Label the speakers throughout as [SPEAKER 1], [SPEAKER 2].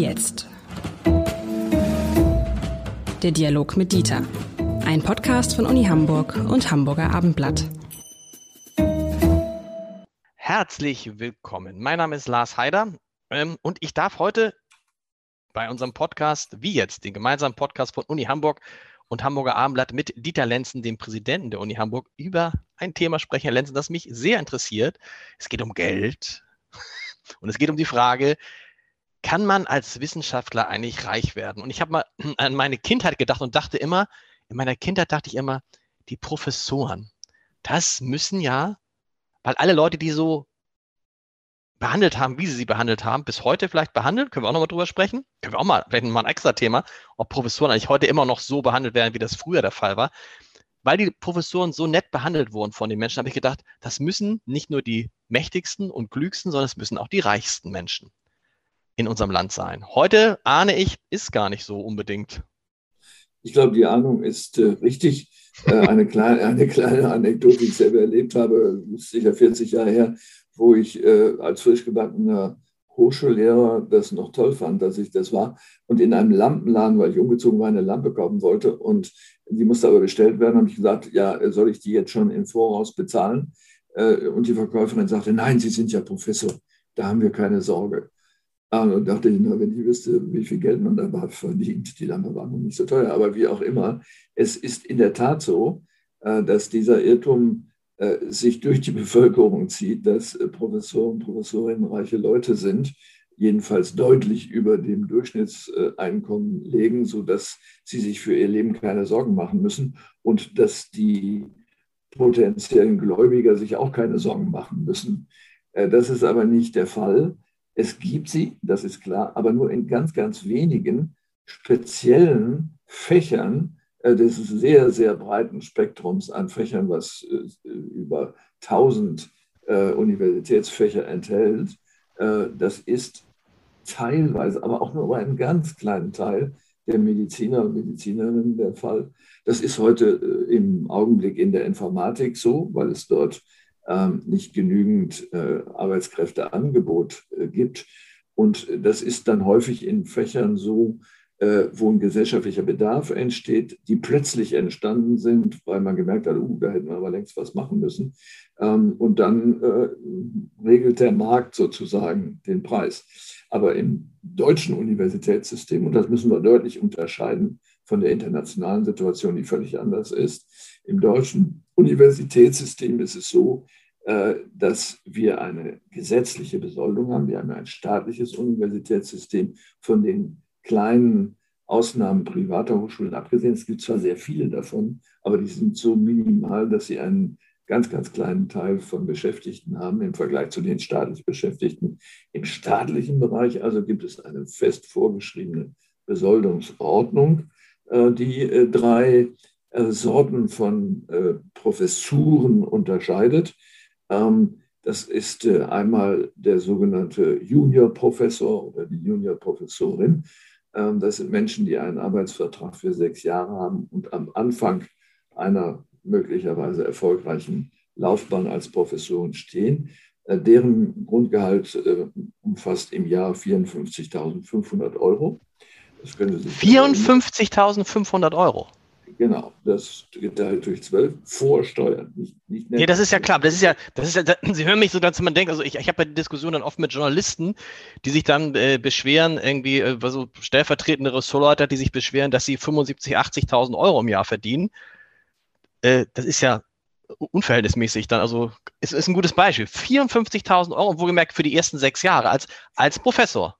[SPEAKER 1] Jetzt? Der Dialog mit Dieter. Ein Podcast von Uni Hamburg und Hamburger Abendblatt.
[SPEAKER 2] Herzlich willkommen. Mein Name ist Lars Heider ähm, und ich darf heute bei unserem Podcast Wie jetzt, den gemeinsamen Podcast von Uni Hamburg und Hamburger Abendblatt mit Dieter Lenzen, dem Präsidenten der Uni Hamburg, über ein Thema sprechen, Herr Lenzen, das mich sehr interessiert. Es geht um Geld und es geht um die Frage, kann man als Wissenschaftler eigentlich reich werden? Und ich habe mal an meine Kindheit gedacht und dachte immer, in meiner Kindheit dachte ich immer, die Professoren, das müssen ja, weil alle Leute, die so behandelt haben, wie sie sie behandelt haben, bis heute vielleicht behandelt, können wir auch nochmal drüber sprechen. Können wir auch mal, vielleicht mal ein extra Thema, ob Professoren eigentlich heute immer noch so behandelt werden, wie das früher der Fall war. Weil die Professoren so nett behandelt wurden von den Menschen, habe ich gedacht, das müssen nicht nur die mächtigsten und klügsten, sondern es müssen auch die reichsten Menschen in unserem Land sein. Heute ahne ich, ist gar nicht so unbedingt.
[SPEAKER 3] Ich glaube, die Ahnung ist äh, richtig. Äh, eine, kleine, eine kleine Anekdote, die ich selber erlebt habe, ist sicher 40 Jahre her, wo ich äh, als frisch gebackener Hochschullehrer das noch toll fand, dass ich das war. Und in einem Lampenladen, weil ich umgezogen war, eine Lampe kaufen wollte und die musste aber bestellt werden, habe ich gesagt, ja, soll ich die jetzt schon im Voraus bezahlen? Äh, und die Verkäuferin sagte, nein, Sie sind ja Professor, da haben wir keine Sorge. Ah, und dachte ich, na, wenn ich wüsste, wie viel Geld man da verdient, die Lampe war noch nicht so teuer, aber wie auch immer, es ist in der Tat so, äh, dass dieser Irrtum äh, sich durch die Bevölkerung zieht, dass äh, Professoren und Professorinnen reiche Leute sind, jedenfalls deutlich über dem Durchschnittseinkommen legen, sodass sie sich für ihr Leben keine Sorgen machen müssen und dass die potenziellen Gläubiger sich auch keine Sorgen machen müssen. Das ist aber nicht der Fall. Es gibt sie, das ist klar, aber nur in ganz, ganz wenigen speziellen Fächern äh, des sehr, sehr breiten Spektrums an Fächern, was äh, über 1000 äh, Universitätsfächer enthält. Das ist teilweise, aber auch nur bei einem ganz kleinen Teil der Mediziner und Medizinerinnen der Fall. Das ist heute im Augenblick in der Informatik so, weil es dort nicht genügend äh, Arbeitskräfteangebot äh, gibt. Und das ist dann häufig in Fächern so, äh, wo ein gesellschaftlicher Bedarf entsteht, die plötzlich entstanden sind, weil man gemerkt hat, uh, da hätten wir aber längst was machen müssen. Ähm, und dann regelt der Markt sozusagen den Preis. Aber im deutschen Universitätssystem, und das müssen wir deutlich unterscheiden von der internationalen Situation, die völlig anders ist, im deutschen Universitätssystem ist es so, äh, dass wir eine gesetzliche Besoldung haben. Wir haben ein staatliches Universitätssystem von den kleinen Ausnahmen privater Hochschulen abgesehen. Es gibt zwar sehr viele davon, aber die sind so minimal, dass sie einen ganz, ganz kleinen Teil von Beschäftigten haben im Vergleich zu den staatlich Beschäftigten. Im staatlichen Bereich also gibt es eine fest vorgeschriebene Besoldungsordnung, äh, die äh, drei Sorten von Professuren unterscheidet. Ähm, das ist äh, einmal der sogenannte Juniorprofessor oder die Juniorprofessorin. Ähm, das sind Menschen, die einen Arbeitsvertrag für sechs Jahre haben und am Anfang einer möglicherweise erfolgreichen Laufbahn als Professoren stehen. Äh, deren Grundgehalt äh, umfasst im Jahr 54.500 Euro.
[SPEAKER 2] 54.500 Euro.
[SPEAKER 3] Genau, das geteilt durch zwölf vor Steuern.
[SPEAKER 2] Nicht, nicht nee, das ist ja klar. Das ist ja, das ist ja, Sie hören mich so, dass man denkt, also ich, ich habe ja die Diskussion dann oft mit Journalisten, die sich dann äh, beschweren, irgendwie, äh, so stellvertretende Ressortleiter, die sich beschweren, dass sie 75.000, 80.000 Euro im Jahr verdienen. Äh, das ist ja unverhältnismäßig dann. Also es ist ein gutes Beispiel. 54.000 Euro, wohlgemerkt für die ersten sechs Jahre als, als Professor.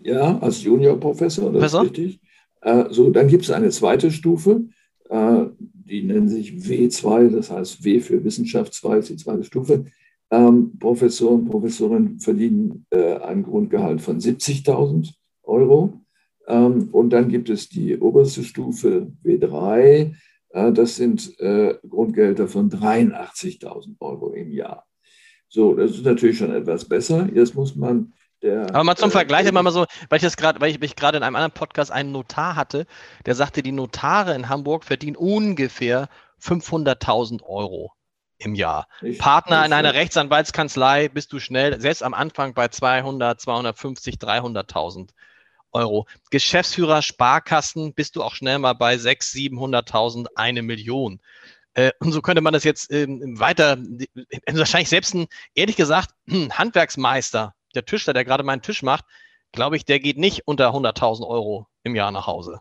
[SPEAKER 3] Ja, als Juniorprofessor, das Professor? ist richtig. Äh, so, dann gibt es eine zweite Stufe, die nennen sich W2, das heißt W für Wissenschaft 2 ist die zweite Stufe. Ähm, Professoren und Professorinnen verdienen äh, ein Grundgehalt von 70.000 Euro. Ähm, und dann gibt es die oberste Stufe W3, das sind Grundgehälter von 83.000 Euro im Jahr. So, das ist natürlich schon etwas besser. Jetzt muss man
[SPEAKER 2] der, Aber mal zum äh, Vergleich, immer mal so, weil ich das gerade, weil ich mich gerade in einem anderen Podcast einen Notar hatte, der sagte, die Notare in Hamburg verdienen ungefähr 500.000 Euro im Jahr. Ich, Partner ich, in einer Rechtsanwaltskanzlei bist du schnell, selbst am Anfang bei 200, 250, 300.000 Euro. Geschäftsführer Sparkassen bist du auch schnell mal bei 600.000, 700.000, eine Million. Äh, und so könnte man das jetzt ähm, weiter, wahrscheinlich selbst ein, ehrlich gesagt, Handwerksmeister, der Tischler, der gerade meinen Tisch macht, glaube ich, der geht nicht unter 100.000 Euro im Jahr nach Hause.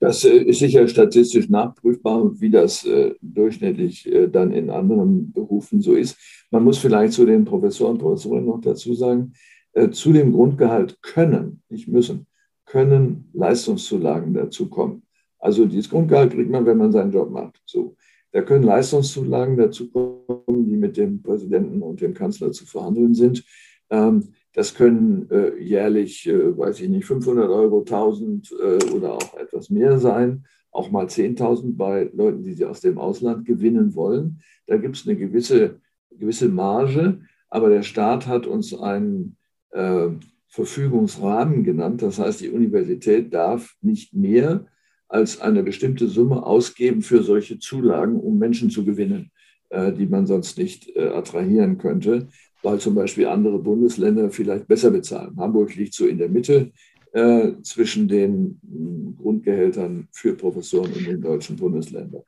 [SPEAKER 3] Das äh, ist sicher statistisch nachprüfbar, wie das äh, durchschnittlich äh, dann in anderen Berufen so ist. Man muss vielleicht zu den Professoren und Professorinnen noch dazu sagen, äh, zu dem Grundgehalt können, nicht müssen, können Leistungszulagen dazukommen. Also dieses Grundgehalt kriegt man, wenn man seinen Job macht. So. Da können Leistungszulagen dazu kommen, die mit dem Präsidenten und dem Kanzler zu verhandeln sind. Ähm, das können äh, jährlich, äh, weiß ich nicht, 500 Euro, 1000 äh, oder auch etwas mehr sein, auch mal 10.000 bei Leuten, die sie aus dem Ausland gewinnen wollen. Da gibt es eine gewisse, gewisse Marge, aber der Staat hat uns einen äh, Verfügungsrahmen genannt. Das heißt, die Universität darf nicht mehr als eine bestimmte Summe ausgeben für solche Zulagen, um Menschen zu gewinnen, äh, die man sonst nicht äh, attrahieren könnte weil zum Beispiel andere Bundesländer vielleicht besser bezahlen. Hamburg liegt so in der Mitte äh, zwischen den hm, Grundgehältern für Professoren in den deutschen Bundesländern.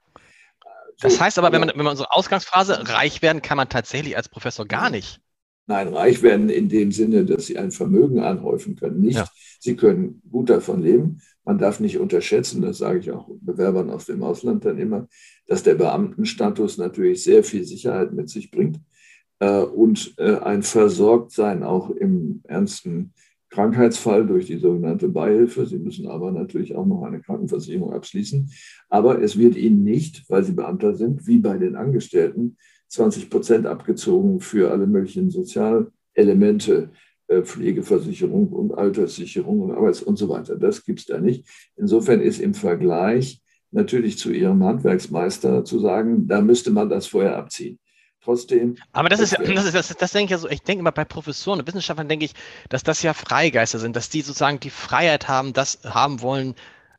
[SPEAKER 2] So, das heißt aber, wenn man, wenn man unsere Ausgangsphase reich werden, kann man tatsächlich als Professor gar nicht.
[SPEAKER 3] Nein, reich werden in dem Sinne, dass sie ein Vermögen anhäufen können. Nicht, ja. sie können gut davon leben. Man darf nicht unterschätzen, das sage ich auch Bewerbern aus dem Ausland dann immer, dass der Beamtenstatus natürlich sehr viel Sicherheit mit sich bringt. Äh, und äh, ein Versorgtsein auch im ernsten Krankheitsfall durch die sogenannte Beihilfe. Sie müssen aber natürlich auch noch eine Krankenversicherung abschließen. Aber es wird Ihnen nicht, weil Sie Beamter sind, wie bei den Angestellten, 20 Prozent abgezogen für alle möglichen Sozialelemente, äh, Pflegeversicherung und Alterssicherung und Arbeits- und so weiter. Das gibt es da nicht. Insofern ist im Vergleich natürlich zu Ihrem Handwerksmeister zu sagen, da müsste man das vorher abziehen trotzdem.
[SPEAKER 2] Aber das ist ja, das, ist, das, das denke ich ja so, ich denke immer bei Professoren und Wissenschaftlern denke ich, dass das ja Freigeister sind, dass die sozusagen die Freiheit haben, das haben wollen,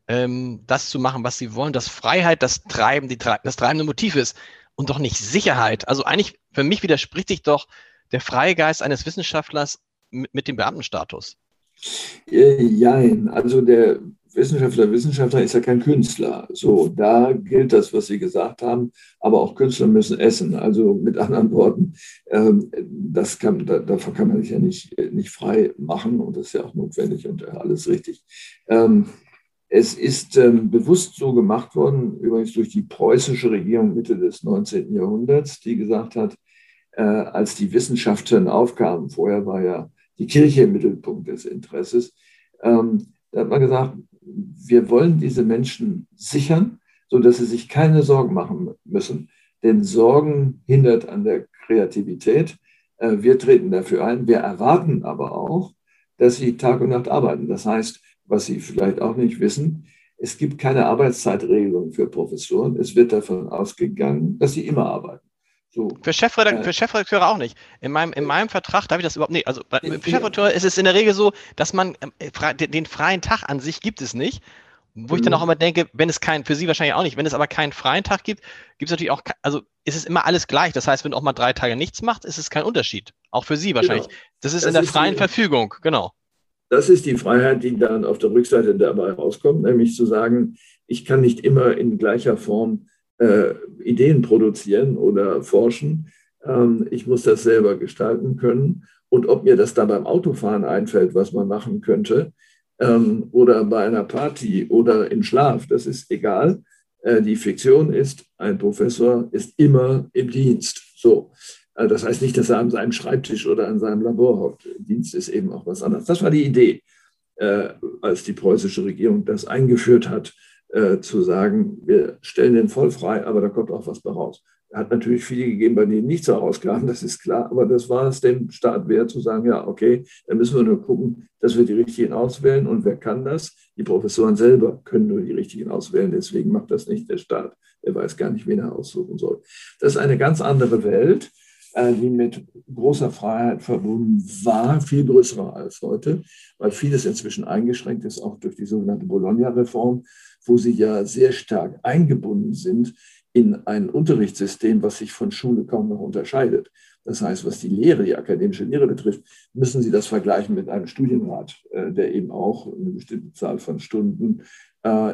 [SPEAKER 2] ähm, das zu machen, was sie wollen, dass Freiheit das Treiben, die, das treibende Motiv ist und doch nicht Sicherheit. Also eigentlich, für mich widerspricht sich doch der Freigeist eines Wissenschaftlers mit, mit dem Beamtenstatus.
[SPEAKER 3] Äh, jein, also der Wissenschaftler, Wissenschaftler ist ja kein Künstler. So, da gilt das, was Sie gesagt haben. Aber auch Künstler müssen essen. Also mit anderen Worten, ähm, das kann, davon kann man sich ja nicht, nicht frei machen. Und das ist ja auch notwendig und alles richtig. Ähm, es ist ähm, bewusst so gemacht worden, übrigens durch die preußische Regierung Mitte des 19. Jahrhunderts, die gesagt hat, äh, als die Wissenschaften aufkamen, vorher war ja die Kirche im Mittelpunkt des Interesses, da hat man gesagt, wir wollen diese Menschen sichern, sodass sie sich keine Sorgen machen müssen. Denn Sorgen hindert an der Kreativität. Äh, wir treten dafür ein. Wir erwarten aber auch, dass sie Tag und Nacht arbeiten. Das heißt, was Sie vielleicht auch nicht wissen, es gibt keine Arbeitszeitregelung für Professoren. Es wird davon ausgegangen, dass sie immer arbeiten.
[SPEAKER 2] So. Für, Chefredakt äh, für Chefredakteure auch nicht. In meinem, in meinem Vertrag darf ich das überhaupt nicht. Also bei, für Chefredakteure ist es in der Regel so, dass man äh, den freien Tag an sich gibt es nicht. Wo ich dann mhm. auch immer denke, wenn es keinen, für Sie wahrscheinlich auch nicht, wenn es aber keinen freien Tag gibt, gibt es natürlich auch, also ist es immer alles gleich. Das heißt, wenn du auch mal drei Tage nichts macht, ist es kein Unterschied. Auch für Sie wahrscheinlich. Genau. Das ist das in der ist freien die, Verfügung, genau.
[SPEAKER 3] Das ist die Freiheit, die dann auf der Rückseite dabei rauskommt, nämlich zu sagen, ich kann nicht immer in gleicher Form äh, Ideen produzieren oder forschen. Ähm, ich muss das selber gestalten können. Und ob mir das da beim Autofahren einfällt, was man machen könnte, ähm, oder bei einer Party oder im Schlaf, das ist egal. Äh, die Fiktion ist, ein Professor ist immer im Dienst. So. Äh, das heißt nicht, dass er an seinem Schreibtisch oder an seinem Labor hockt. Dienst ist eben auch was anderes. Das war die Idee, äh, als die preußische Regierung das eingeführt hat äh, zu sagen, wir stellen den voll frei, aber da kommt auch was bei raus. Er hat natürlich viele gegeben, bei denen nichts herauskam, das ist klar, aber das war es dem Staat wert zu sagen, ja, okay, dann müssen wir nur gucken, dass wir die richtigen auswählen und wer kann das? Die Professoren selber können nur die richtigen auswählen, deswegen macht das nicht der Staat. Er weiß gar nicht, wen er aussuchen soll. Das ist eine ganz andere Welt die mit großer Freiheit verbunden war, viel größer als heute, weil vieles inzwischen eingeschränkt ist, auch durch die sogenannte Bologna-Reform wo sie ja sehr stark eingebunden sind in ein Unterrichtssystem, was sich von Schule kaum noch unterscheidet. Das heißt, was die Lehre, die akademische Lehre betrifft, müssen Sie das vergleichen mit einem Studienrat, äh, der eben auch eine bestimmte Zahl von Stunden äh,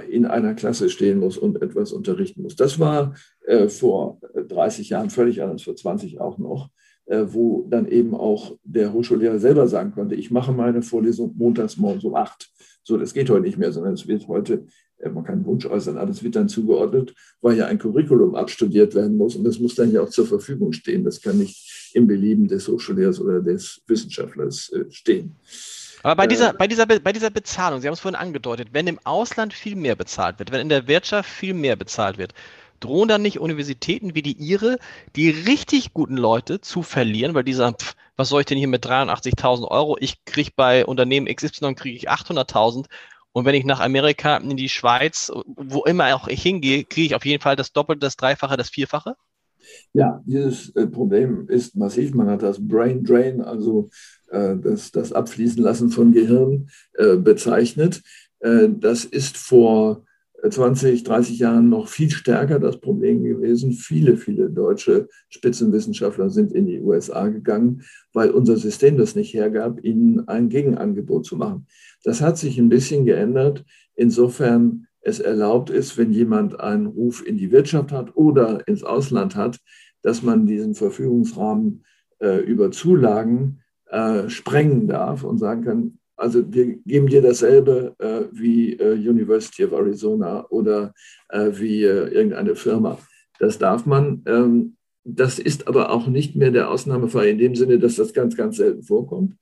[SPEAKER 3] in einer Klasse stehen muss und etwas unterrichten muss. Das war äh, vor 30 Jahren völlig anders, vor 20 auch noch, wo dann eben auch der Hochschullehrer selber sagen konnte, ich mache meine Vorlesung montags morgens um acht. So, das geht heute nicht mehr, sondern es wird heute man kann Wunsch äußern, aber es wird dann zugeordnet, weil ja ein Curriculum abstudiert werden muss und das muss dann ja auch zur Verfügung stehen. Das kann nicht im Belieben des Hochschullehrers oder des Wissenschaftlers äh, stehen.
[SPEAKER 2] Aber bei dieser, äh, bei, dieser, bei dieser Bezahlung, Sie haben es vorhin angedeutet, wenn im Ausland viel mehr bezahlt wird, wenn in der Wirtschaft viel mehr bezahlt wird, drohen dann nicht Universitäten wie die Ihre, die richtig guten Leute zu verlieren, weil die sagen, pff, was soll ich denn hier mit 83.000 Euro? Ich kriege bei Unternehmen XY kriege ich 800.000 und wenn ich nach Amerika, in die Schweiz, wo immer auch ich hingehe, kriege ich auf jeden Fall das Doppelte, das Dreifache, das Vierfache?
[SPEAKER 3] Ja, dieses äh, Problem ist massiv. Man hat das Brain Drain, also das, das Abfließen lassen von Gehirn, äh, bezeichnet. Das ist vor 20, 30 Jahren noch viel stärker das Problem gewesen. Viele, viele deutsche Spitzenwissenschaftler sind in die USA gegangen, weil unser System das nicht hergab, ihnen ein Gegenangebot zu machen. Das hat sich ein bisschen geändert. Insofern es erlaubt ist, wenn jemand einen Ruf in die Wirtschaft hat oder ins Ausland hat, dass man diesen Verfügungsrahmen äh, über Zulagen äh, sprengen darf und sagen kann, also wir geben dir dasselbe äh, wie äh, University of Arizona oder äh, wie äh, irgendeine Firma. Das darf man. Ähm, das ist aber auch nicht mehr der Ausnahmefall in dem Sinne, dass das ganz, ganz selten vorkommt.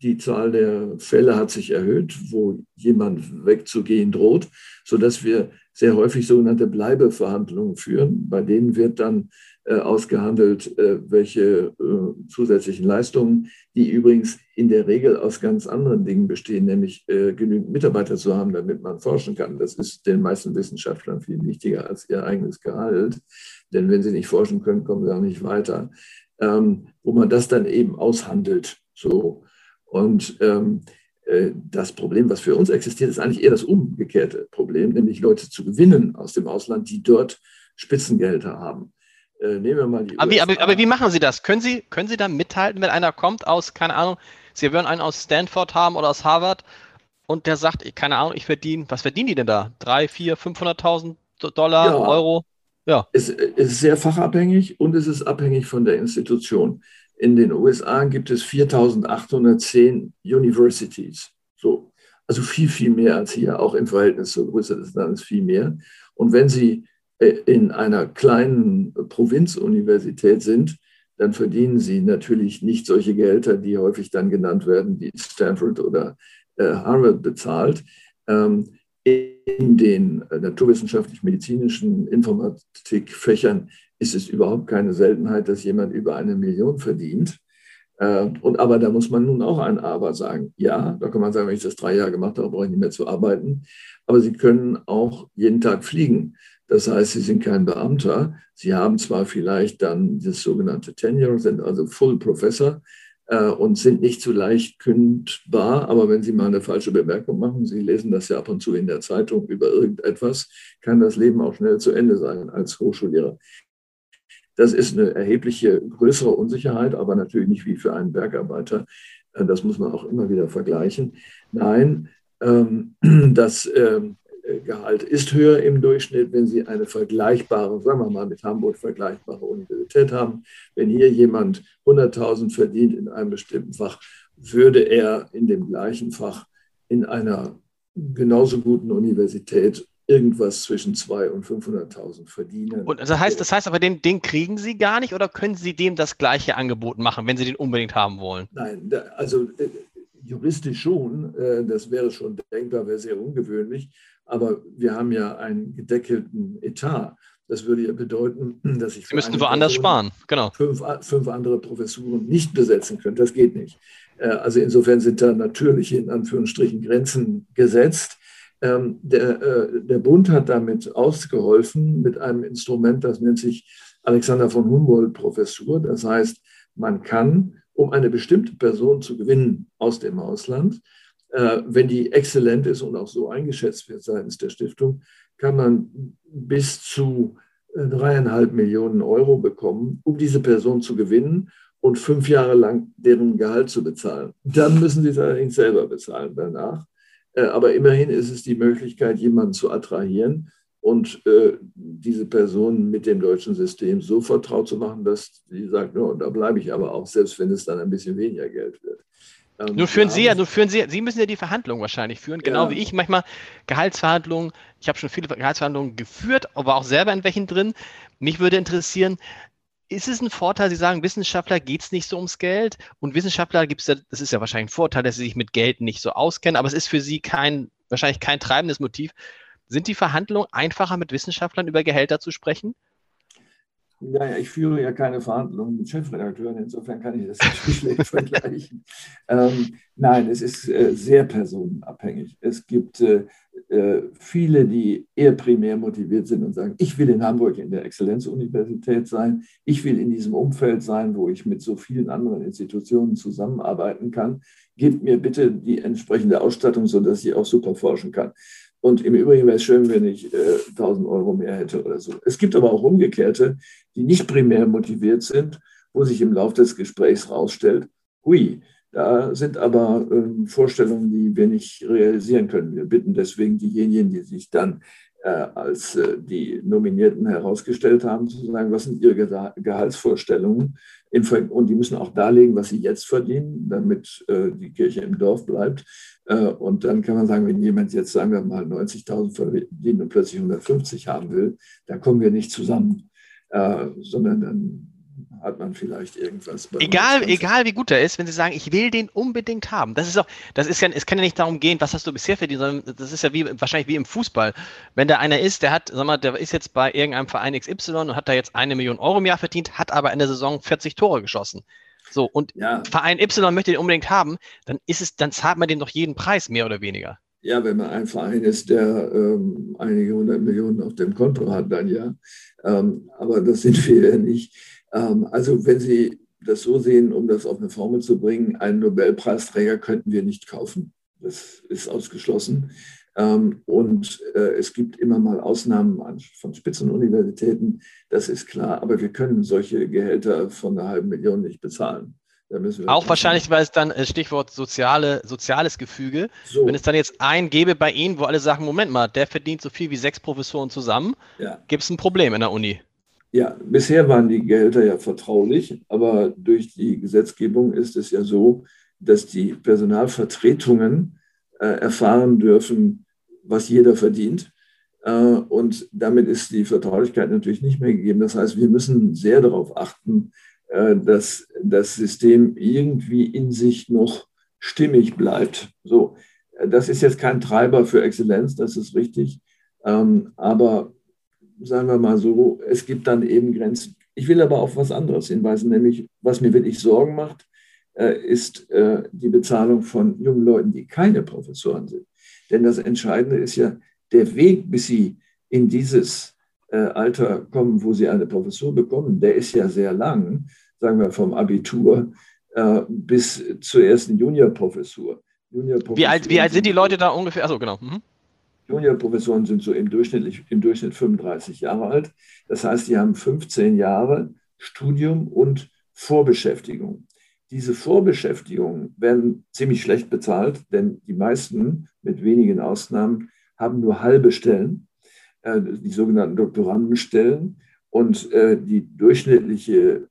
[SPEAKER 3] Die Zahl der Fälle hat sich erhöht, wo jemand wegzugehen droht, sodass wir sehr häufig sogenannte Bleibeverhandlungen führen. Bei denen wird dann ausgehandelt, äh, welche äh, zusätzlichen Leistungen, die übrigens in der Regel aus ganz anderen Dingen bestehen, nämlich äh, genügend Mitarbeiter zu haben, damit man forschen kann. Das ist den meisten Wissenschaftlern viel wichtiger als ihr eigenes Gehalt. Denn wenn sie nicht forschen können, kommen sie auch nicht weiter. Ähm, wo man das dann eben aushandelt. So. Und ähm, äh, das Problem, was für uns existiert, ist eigentlich eher das umgekehrte Problem, nämlich Leute zu gewinnen aus dem Ausland, die dort Spitzengelder haben.
[SPEAKER 2] Äh, nehmen wir mal die. Aber wie, aber, aber wie, machen Sie das? Können Sie, können Sie da mithalten, wenn einer kommt aus, keine Ahnung, Sie würden einen aus Stanford haben oder aus Harvard und der sagt, keine Ahnung, ich verdiene, was verdienen die denn da? Drei, vier, 500.000 Dollar, ja, Euro?
[SPEAKER 3] Ja. Es ist sehr fachabhängig und es ist abhängig von der Institution. In den USA gibt es 4810 Universities. So. Also viel, viel mehr als hier, auch im Verhältnis zur Größe des Landes viel mehr. Und wenn Sie in einer kleinen Provinzuniversität sind, dann verdienen Sie natürlich nicht solche Gehälter, die häufig dann genannt werden, die Stanford oder äh, Harvard bezahlt. Ähm, in den naturwissenschaftlich-medizinischen Informatikfächern ist es überhaupt keine Seltenheit, dass jemand über eine Million verdient. Äh, und aber da muss man nun auch ein Aber sagen. Ja, da kann man sagen, wenn ich das drei Jahre gemacht habe, brauche ich nicht mehr zu arbeiten. Aber Sie können auch jeden Tag fliegen. Das heißt, Sie sind kein Beamter. Sie haben zwar vielleicht dann das sogenannte Tenure, sind also Full Professor äh, und sind nicht so leicht kündbar. Aber wenn Sie mal eine falsche Bemerkung machen, Sie lesen das ja ab und zu in der Zeitung über irgendetwas, kann das Leben auch schnell zu Ende sein als Hochschullehrer. Das ist eine erhebliche größere Unsicherheit, aber natürlich nicht wie für einen Bergarbeiter. Äh, das muss man auch immer wieder vergleichen. Nein, ähm, das ähm, Gehalt ist höher im Durchschnitt, wenn Sie eine vergleichbare, sagen wir mal mit Hamburg vergleichbare Universität haben. Wenn hier jemand 100.000 verdient in einem bestimmten Fach, würde er in dem gleichen Fach in einer genauso guten Universität irgendwas zwischen 200.000 und 500.000 verdienen.
[SPEAKER 2] Und das heißt, das heißt aber, den, den kriegen Sie gar nicht oder können Sie dem das gleiche Angebot machen, wenn Sie den unbedingt haben wollen?
[SPEAKER 3] Nein, also äh, juristisch schon. Äh, das wäre schon denkbar, wäre sehr ungewöhnlich. Aber wir haben ja einen gedeckelten Etat. Das würde ja bedeuten, dass ich.
[SPEAKER 2] Sie müssten woanders sparen, genau.
[SPEAKER 3] Fünf, fünf andere Professuren nicht besetzen könnte. Das geht nicht. Äh, also insofern sind da natürlich in Anführungsstrichen Grenzen gesetzt. Ähm, der, äh, der Bund hat damit ausgeholfen mit einem Instrument, das nennt sich Alexander von Humboldt-Professur. Das heißt, man kann, um eine bestimmte Person zu gewinnen aus dem Ausland, wenn die exzellent ist und auch so eingeschätzt wird seitens der Stiftung, kann man bis zu äh, dreieinhalb Millionen Euro bekommen, um diese Person zu gewinnen und fünf Jahre lang deren Gehalt zu bezahlen. Dann müssen sie es allerdings selber bezahlen danach. Äh, aber immerhin ist es die Möglichkeit, jemanden zu attrahieren und äh, diese Person mit dem deutschen System so vertraut zu machen, dass sie sagt, no, da bleibe ich aber auch, selbst wenn es dann ein bisschen weniger Geld wird.
[SPEAKER 2] Ähm, nur führen Sie ja, nur führen Sie, Sie müssen ja die Verhandlungen wahrscheinlich führen, genau ja. wie ich manchmal Gehaltsverhandlungen. Ich habe schon viele Gehaltsverhandlungen geführt, aber auch selber in welchen drin. Mich würde interessieren, ist es ein Vorteil, Sie sagen, Wissenschaftler geht es nicht so ums Geld und Wissenschaftler gibt es ja, das ist ja wahrscheinlich ein Vorteil, dass sie sich mit Geld nicht so auskennen, aber es ist für Sie kein, wahrscheinlich kein treibendes Motiv. Sind die Verhandlungen einfacher mit Wissenschaftlern über Gehälter zu sprechen?
[SPEAKER 3] Naja, ich führe ja keine Verhandlungen mit Chefredakteuren, insofern kann ich das nicht schlecht vergleichen. Ähm, nein, es ist äh, sehr personenabhängig. Es gibt äh, äh, viele, die eher primär motiviert sind und sagen, ich will in Hamburg in der Exzellenzuniversität sein, ich will in diesem Umfeld sein, wo ich mit so vielen anderen Institutionen zusammenarbeiten kann. Gebt mir bitte die entsprechende Ausstattung, sodass ich auch super forschen kann. Und im Übrigen wäre es schön, wenn ich äh, 1000 Euro mehr hätte oder so. Es gibt aber auch Umgekehrte, die nicht primär motiviert sind, wo sich im Laufe des Gesprächs herausstellt, hui, da sind aber äh, Vorstellungen, die wir nicht realisieren können. Wir bitten deswegen diejenigen, die sich dann äh, als äh, die Nominierten herausgestellt haben, zu sagen, was sind ihre Ge Gehaltsvorstellungen und die müssen auch darlegen, was sie jetzt verdienen, damit äh, die Kirche im Dorf bleibt. Äh, und dann kann man sagen, wenn jemand jetzt, sagen wir mal, 90.000 verdient und plötzlich 150 haben will, dann kommen wir nicht zusammen, äh, sondern dann hat man vielleicht irgendwas.
[SPEAKER 2] Egal, egal wie gut er ist, wenn Sie sagen, ich will den unbedingt haben. Das ist auch, das ist ja, es kann ja nicht darum gehen, was hast du bisher verdient, sondern das ist ja wie wahrscheinlich wie im Fußball. Wenn da einer ist, der hat, sag mal, der ist jetzt bei irgendeinem Verein XY und hat da jetzt eine Million Euro im Jahr verdient, hat aber in der Saison 40 Tore geschossen. So, und ja. Verein Y möchte den unbedingt haben, dann ist es, dann zahlt man dem doch jeden Preis, mehr oder weniger.
[SPEAKER 3] Ja, wenn man ein Verein ist, der ähm, einige hundert Millionen auf dem Konto hat, dann ja. Ähm, aber das sind wir ja nicht. Ähm, also wenn Sie das so sehen, um das auf eine Formel zu bringen, einen Nobelpreisträger könnten wir nicht kaufen. Das ist ausgeschlossen. Ähm, und äh, es gibt immer mal Ausnahmen von Spitzenuniversitäten, das ist klar. Aber wir können solche Gehälter von einer halben Million nicht bezahlen.
[SPEAKER 2] Auch wahrscheinlich, weil es dann, äh, Stichwort soziale, soziales Gefüge, so. wenn es dann jetzt einen gäbe bei Ihnen, wo alle sagen, Moment mal, der verdient so viel wie sechs Professoren zusammen, ja. gibt es ein Problem in der Uni.
[SPEAKER 3] Ja, bisher waren die Gehälter ja vertraulich, aber durch die Gesetzgebung ist es ja so, dass die Personalvertretungen äh, erfahren dürfen, was jeder verdient. Äh, und damit ist die Vertraulichkeit natürlich nicht mehr gegeben. Das heißt, wir müssen sehr darauf achten, äh, dass das System irgendwie in sich noch stimmig bleibt. So, das ist jetzt kein Treiber für Exzellenz, das ist richtig. Ähm, aber sagen wir mal so, es gibt dann eben Grenzen. Ich will aber auf was anderes hinweisen, nämlich was mir wirklich Sorgen macht, äh, ist äh, die Bezahlung von jungen Leuten, die keine Professoren sind. Denn das Entscheidende ist ja der Weg, bis sie in dieses äh, Alter kommen, wo sie eine Professur bekommen, der ist ja sehr lang, sagen wir vom Abitur bis zur ersten Juniorprofessur.
[SPEAKER 2] Junior wie, alt, wie alt sind die Leute da ungefähr? Achso, genau. Mhm.
[SPEAKER 3] Juniorprofessoren sind so im Durchschnitt, im Durchschnitt 35 Jahre alt. Das heißt, die haben 15 Jahre Studium und Vorbeschäftigung. Diese Vorbeschäftigungen werden ziemlich schlecht bezahlt, denn die meisten, mit wenigen Ausnahmen, haben nur halbe Stellen, äh, die sogenannten Doktorandenstellen. Und äh, die durchschnittliche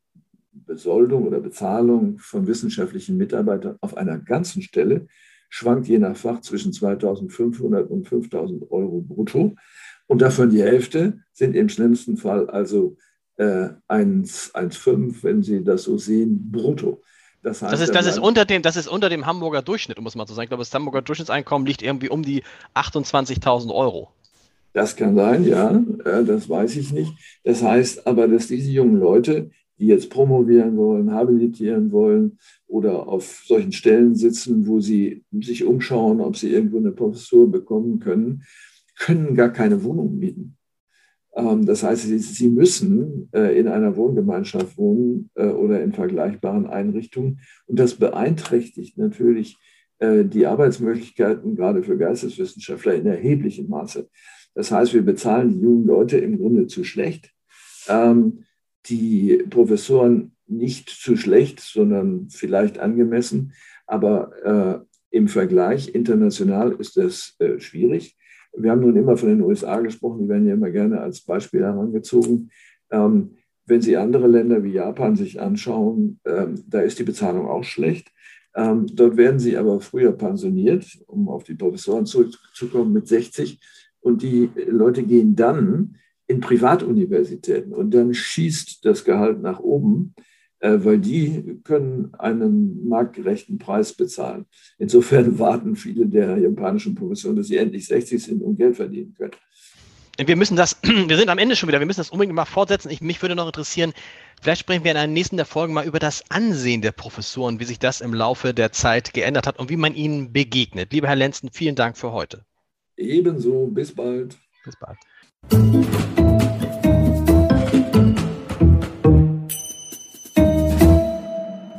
[SPEAKER 3] Besoldung oder Bezahlung von wissenschaftlichen Mitarbeitern auf einer ganzen Stelle schwankt je nach Fach zwischen 2.500 und 5.000 Euro brutto. Und davon die Hälfte sind im schlimmsten Fall also äh, 1,5, wenn Sie das so sehen, brutto.
[SPEAKER 2] Das, heißt, das, ist, das, ist unter dem, das ist unter dem Hamburger Durchschnitt, um es mal zu sagen. Ich glaube, das Hamburger Durchschnittseinkommen liegt irgendwie um die 28.000 Euro.
[SPEAKER 3] Das kann sein, ja, das weiß ich nicht. Das heißt aber, dass diese jungen Leute, die jetzt promovieren wollen, habilitieren wollen oder auf solchen Stellen sitzen, wo sie sich umschauen, ob sie irgendwo eine Professur bekommen können, können gar keine Wohnung mieten. Ähm, das heißt, sie müssen äh, in einer Wohngemeinschaft wohnen äh, oder in vergleichbaren Einrichtungen. Und das beeinträchtigt natürlich äh, die Arbeitsmöglichkeiten gerade für Geisteswissenschaftler in erheblichem Maße. Das heißt, wir bezahlen die jungen Leute im Grunde zu schlecht. Ähm, die Professoren nicht zu schlecht, sondern vielleicht angemessen. Aber äh, im Vergleich international ist das äh, schwierig. Wir haben nun immer von den USA gesprochen, die werden ja immer gerne als Beispiel herangezogen. Ähm, wenn Sie andere Länder wie Japan sich anschauen, ähm, da ist die Bezahlung auch schlecht. Ähm, dort werden sie aber früher pensioniert, um auf die Professoren zurückzukommen, mit 60. Und die Leute gehen dann in Privatuniversitäten und dann schießt das Gehalt nach oben, äh, weil die können einen marktgerechten Preis bezahlen. Insofern warten viele der japanischen Professoren, dass sie endlich 60 sind und Geld verdienen können.
[SPEAKER 2] Wir müssen das, wir sind am Ende schon wieder, wir müssen das unbedingt mal fortsetzen. Ich, mich würde noch interessieren, vielleicht sprechen wir in einer nächsten der Folgen mal über das Ansehen der Professoren, wie sich das im Laufe der Zeit geändert hat und wie man ihnen begegnet. Lieber Herr Lenzen, vielen Dank für heute.
[SPEAKER 3] Ebenso, bis bald.
[SPEAKER 2] Bis bald.